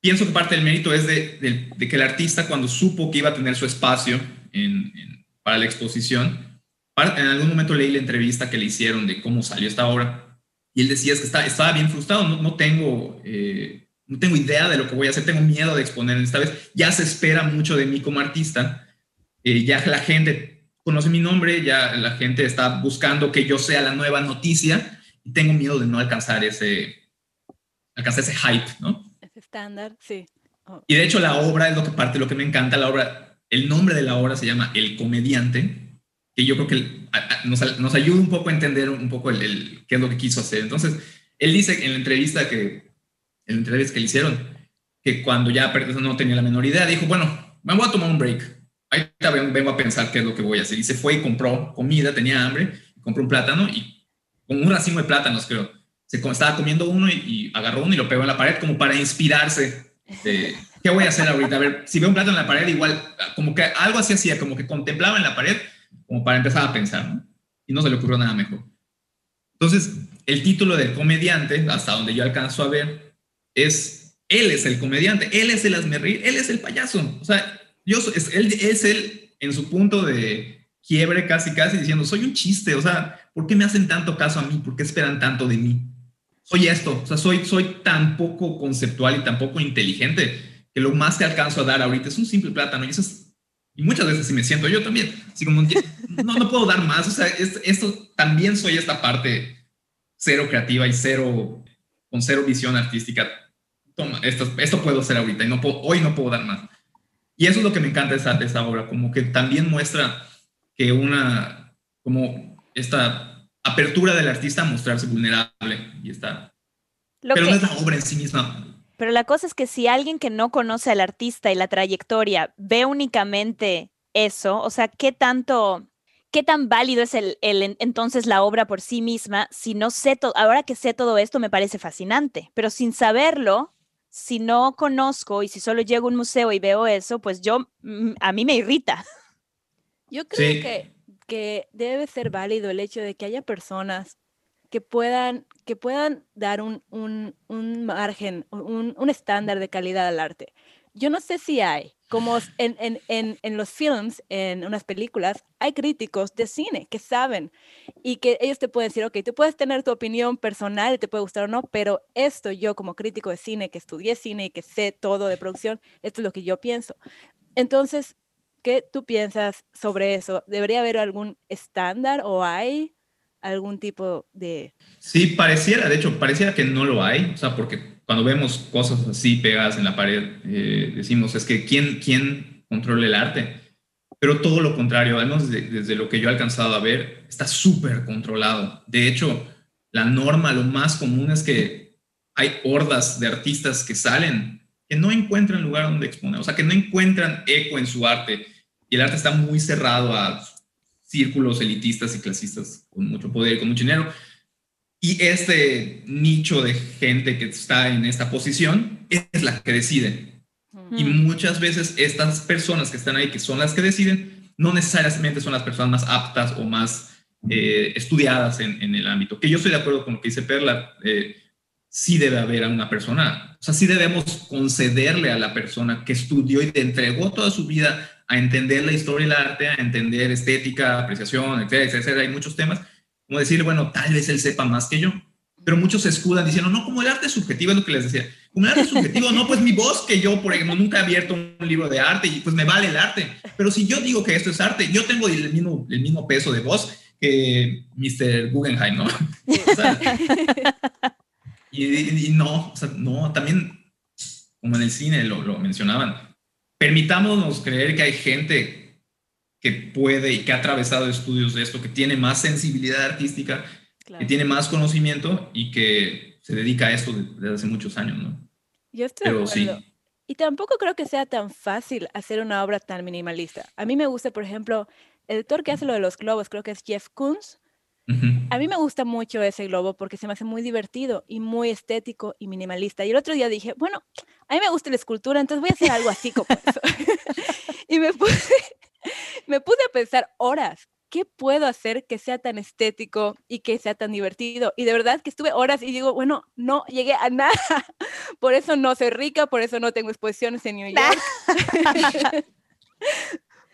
I: pienso que parte del mérito es de, de, de que el artista, cuando supo que iba a tener su espacio en, en, para la exposición, en algún momento leí la entrevista que le hicieron de cómo salió esta obra y él decía es que está, estaba bien frustrado, no, no tengo... Eh, no tengo idea de lo que voy a hacer, tengo miedo de exponer esta vez. Ya se espera mucho de mí como artista, eh, ya la gente conoce mi nombre, ya la gente está buscando que yo sea la nueva noticia y tengo miedo de no alcanzar ese, alcanzar ese hype, ¿no?
C: Estándar, sí. Oh,
I: Y de hecho la obra es lo que parte, lo que me encanta, la obra, el nombre de la obra se llama El Comediante, que yo creo que nos, nos ayuda un poco a entender un poco el, el- qué es lo que quiso hacer. Entonces, él dice en la entrevista que, en la entrevista que le hicieron, que cuando ya no tenía la menor idea, dijo, bueno, me voy a tomar un break. Ven- vengo a pensar qué es lo que voy a hacer. Y se fue y compró comida, tenía hambre, compró un plátano y con un racimo de plátanos, creo. Se estaba comiendo uno y, y agarró uno y lo pegó en la pared como para inspirarse. de, ¿Qué voy a hacer ahorita? A ver, si veo un plátano en la pared, igual, como que algo así hacía, como que contemplaba en la pared, como para empezar a pensar, ¿no? Y no se le ocurrió nada mejor. Entonces, el título del comediante, hasta donde yo alcanzo a ver, es, él es el comediante, él es el asmerrir, él es el payaso. O sea, yo, es, él es él en su punto de quiebre casi, casi, diciendo, soy un chiste, o sea, ¿por qué me hacen tanto caso a mí? ¿Por qué esperan tanto de mí? Soy esto, o sea, soy, soy tan poco conceptual y tan poco inteligente que lo más que alcanzo a dar ahorita es un simple plátano y eso es y muchas veces sí me siento yo también, así como, no, no puedo dar más, o sea, es- esto también soy esta parte cero creativa y cero, con cero visión artística. Toma, esto, esto puedo hacer ahorita y no puedo, hoy no puedo dar más. Y eso es lo que me encanta de esta, de esta obra, como que también muestra que una, como esta apertura del artista a mostrarse vulnerable y está,
D: Lo
I: pero
D: que-
I: no es la obra en sí misma.
D: Pero la cosa es que si alguien que no conoce al artista y la trayectoria ve únicamente eso, o sea, ¿qué tanto, qué tan válido es el, el en- entonces la obra por sí misma? Si no sé todo, ahora que sé todo esto me parece fascinante, pero sin saberlo, si no conozco y si solo llego a un museo y veo eso, pues yo, mm, a mí me irrita.
C: Yo creo
I: Sí.
C: que, que debe ser válido el hecho de que haya personas que puedan, que puedan dar un, un, un margen, un, un estándar de calidad al arte. Yo no sé si hay, como en, en, en, en los films, en unas películas, hay críticos de cine que saben y que ellos te pueden decir, ok, tú puedes tener tu opinión personal, te puede gustar o no, pero esto yo como crítico de cine, que estudié cine y que sé todo de producción, esto es lo que yo pienso. Entonces, ¿qué tú piensas sobre eso? ¿Debería haber algún estándar o hay algún tipo de...
I: Sí, pareciera, de hecho, pareciera que no lo hay, o sea, porque cuando vemos cosas así pegadas en la pared, eh, decimos, es que ¿quién, ¿quién controla el arte? Pero todo lo contrario, al menos desde, desde lo que yo he alcanzado a ver, está súper controlado. De hecho, la norma, lo más común es que hay hordas de artistas que salen, que no encuentran lugar donde exponer, o sea, que no encuentran eco en su arte. Y el arte está muy cerrado a círculos elitistas y clasistas con mucho poder, con mucho dinero. Y este nicho de gente que está en esta posición es la que decide. Y muchas veces estas personas que están ahí, que son las que deciden, no necesariamente son las personas más aptas o más eh, estudiadas en, en, el ámbito. Que yo estoy de acuerdo con lo que dice Perla, eh, sí debe haber a una persona, o sea, sí debemos concederle a la persona que estudió y entregó toda su vida a entender la historia del arte, a entender estética, apreciación, etcétera, etcétera, hay muchos temas, como decir, bueno, tal vez él sepa más que yo, pero muchos escudan diciendo, no, como el arte es subjetivo, es lo que les decía, como el arte es subjetivo, no, pues mi voz, que yo, por ejemplo, nunca he abierto un libro de arte y pues me vale el arte, pero si yo digo que esto es arte, yo tengo el mismo, el mismo peso de voz que Mr. Guggenheim, ¿no? O sea, y, y, y, no, o sea, no, también, como en el cine lo, lo mencionaban, permitámonos creer que hay gente que puede y que ha atravesado estudios de esto, que tiene más sensibilidad artística, claro. que tiene más conocimiento y que se dedica a esto desde hace muchos años, ¿no?
C: Yo estoy Pero de acuerdo. Sí. Y tampoco creo que sea tan fácil hacer una obra tan minimalista. A mí me gusta, por ejemplo, el editor que hace lo de los globos, creo que es Jeff Koons. Uh -huh. A mí me gusta mucho ese globo porque se me hace muy divertido y muy estético y minimalista. Y el otro día dije, bueno, a mí me gusta la escultura, entonces voy a hacer algo así como eso. y me puse, me puse a pensar horas, ¿qué puedo hacer que sea tan estético y que sea tan divertido? Y de verdad que estuve horas y digo, bueno, no llegué a nada. Por eso no soy rica, por eso no tengo exposiciones en New York.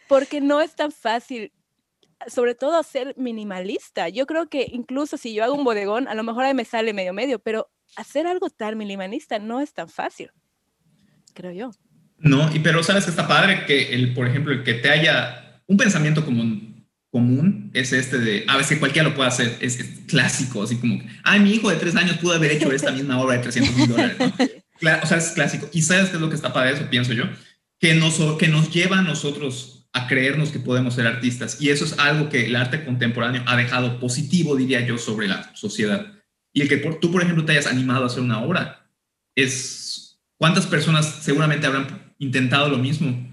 C: porque no es tan fácil sobre todo ser minimalista. Yo creo que incluso si yo hago un bodegón, a lo mejor ahí me sale medio medio, pero hacer algo tan minimalista no es tan fácil, creo yo.
I: No, y pero sabes que está padre que el, por ejemplo, el que te haya un pensamiento como común es este de, a veces cualquiera lo puede hacer, es, es clásico, así como, ay, mi hijo de tres años pudo haber hecho esta misma obra de 300 mil dólares, o sea, es clásico. ¿Y sabes qué es lo que está para eso, pienso yo? Que nos, que nos lleva a nosotros a creernos que podemos ser artistas. Y eso es algo que el arte contemporáneo ha dejado positivo, diría yo, sobre la sociedad. Y el que por, tú, por ejemplo, te hayas animado a hacer una obra, es cuántas personas seguramente habrán intentado lo mismo.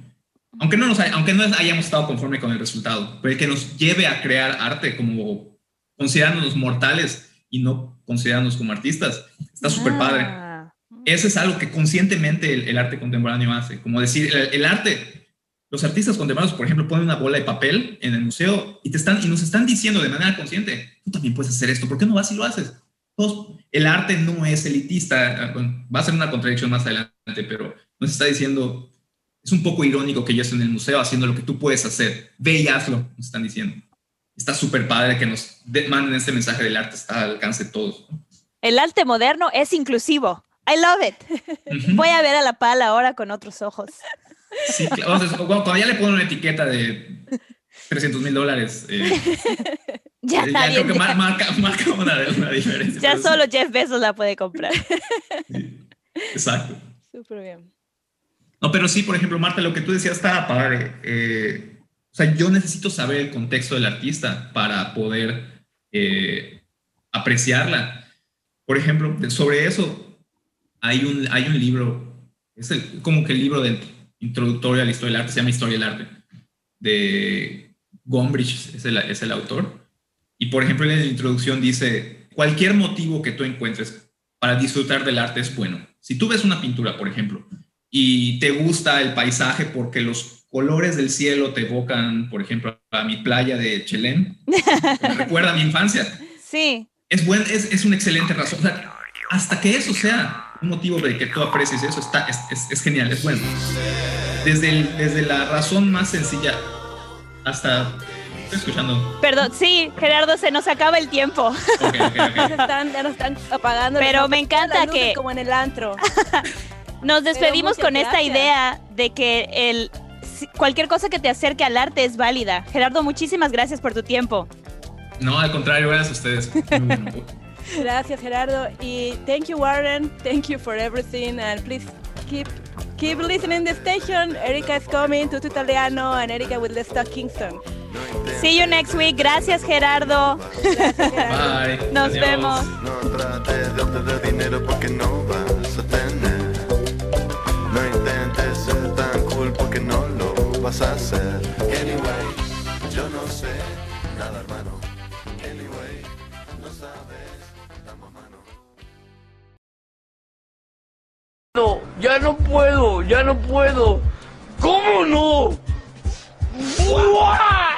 I: Aunque no, nos hay- aunque no hayamos estado conforme con el resultado, pero el que nos lleve a crear arte como considerándonos mortales y no considerándonos como artistas, está súper padre.
D: Ah.
I: Eso es algo que conscientemente el, el arte contemporáneo hace. Como decir, el, el arte, los artistas contemporáneos, por ejemplo, ponen una bola de papel en el museo y, te están, y nos están diciendo de manera consciente, tú también puedes hacer esto, ¿por qué no vas y lo haces? Todos- el arte no es elitista, bueno, va a ser una contradicción más adelante, pero nos está diciendo, es un poco irónico que yo esté en el museo haciendo lo que tú puedes hacer, ve y hazlo, nos están diciendo. Está súper padre que nos de- manden este mensaje del arte, está al alcance de todos.
D: El arte moderno es inclusivo. I love it.
I: Ujú.
D: Voy a ver a la pala ahora con otros ojos.
I: Sí, claro. O sea, cuando ya le ponen una etiqueta de 300 mil dólares, eh,
D: Ya,
I: ya
D: nadie-
I: creo que mar- marca, marca una, una diferencia.
D: ya
I: sí,
D: solo Jeff Bezos la puede comprar.
I: Exacto.
C: Súper bien.
I: No, pero sí, por ejemplo, Marta, lo que tú decías estaba padre. Eh, o sea, yo necesito saber el contexto del artista para poder eh, apreciarla. Por ejemplo, sobre eso, hay un, hay un libro, es el- como que el libro del introductorio a la historia del arte, se llama Historia del Arte, de Gombrich, es el, es el autor. Y por ejemplo, en la introducción dice, cualquier motivo que tú encuentres para disfrutar del arte es bueno. Si tú ves una pintura, por ejemplo, y te gusta el paisaje porque los colores del cielo te evocan, por ejemplo, a mi playa de Chelem, me recuerda a mi infancia,
D: Sí.
I: es, buen, es, es una excelente razón. O sea, hasta que eso sea un motivo de que tú aprecies eso, está, es, es, es genial, es bueno. Desde, el- desde la razón más sencilla hasta... Estoy escuchando.
D: Perdón, sí, Gerardo, se nos acaba el tiempo.
C: Ya se están, ya nos están apagando.
D: Pero
C: nos
D: me encanta que-
C: Como en el antro.
D: Nos despedimos con esta idea de que el cualquier cosa que te acerque al arte es válida. Gerardo, muchísimas gracias por tu tiempo.
I: No, al contrario, gracias a ustedes. Muy bueno.
C: Gracias, Gerardo. Y thank you, Warren. Thank you for everything. And please keep keep listening the station. Erika is coming to Italiano and Erika with Let's Talk Kingston.
D: See you next week. Gracias, Gerardo.
I: Bye.
D: Nos
I: Adiós.
D: vemos.
J: No trates de obtener dinero porque no vas a tener. No intentes ser tan cool porque no lo vas a hacer. Anyway, yo no sé No, ya
B: no puedo, ya no puedo. ¿Cómo no? ¡Buah!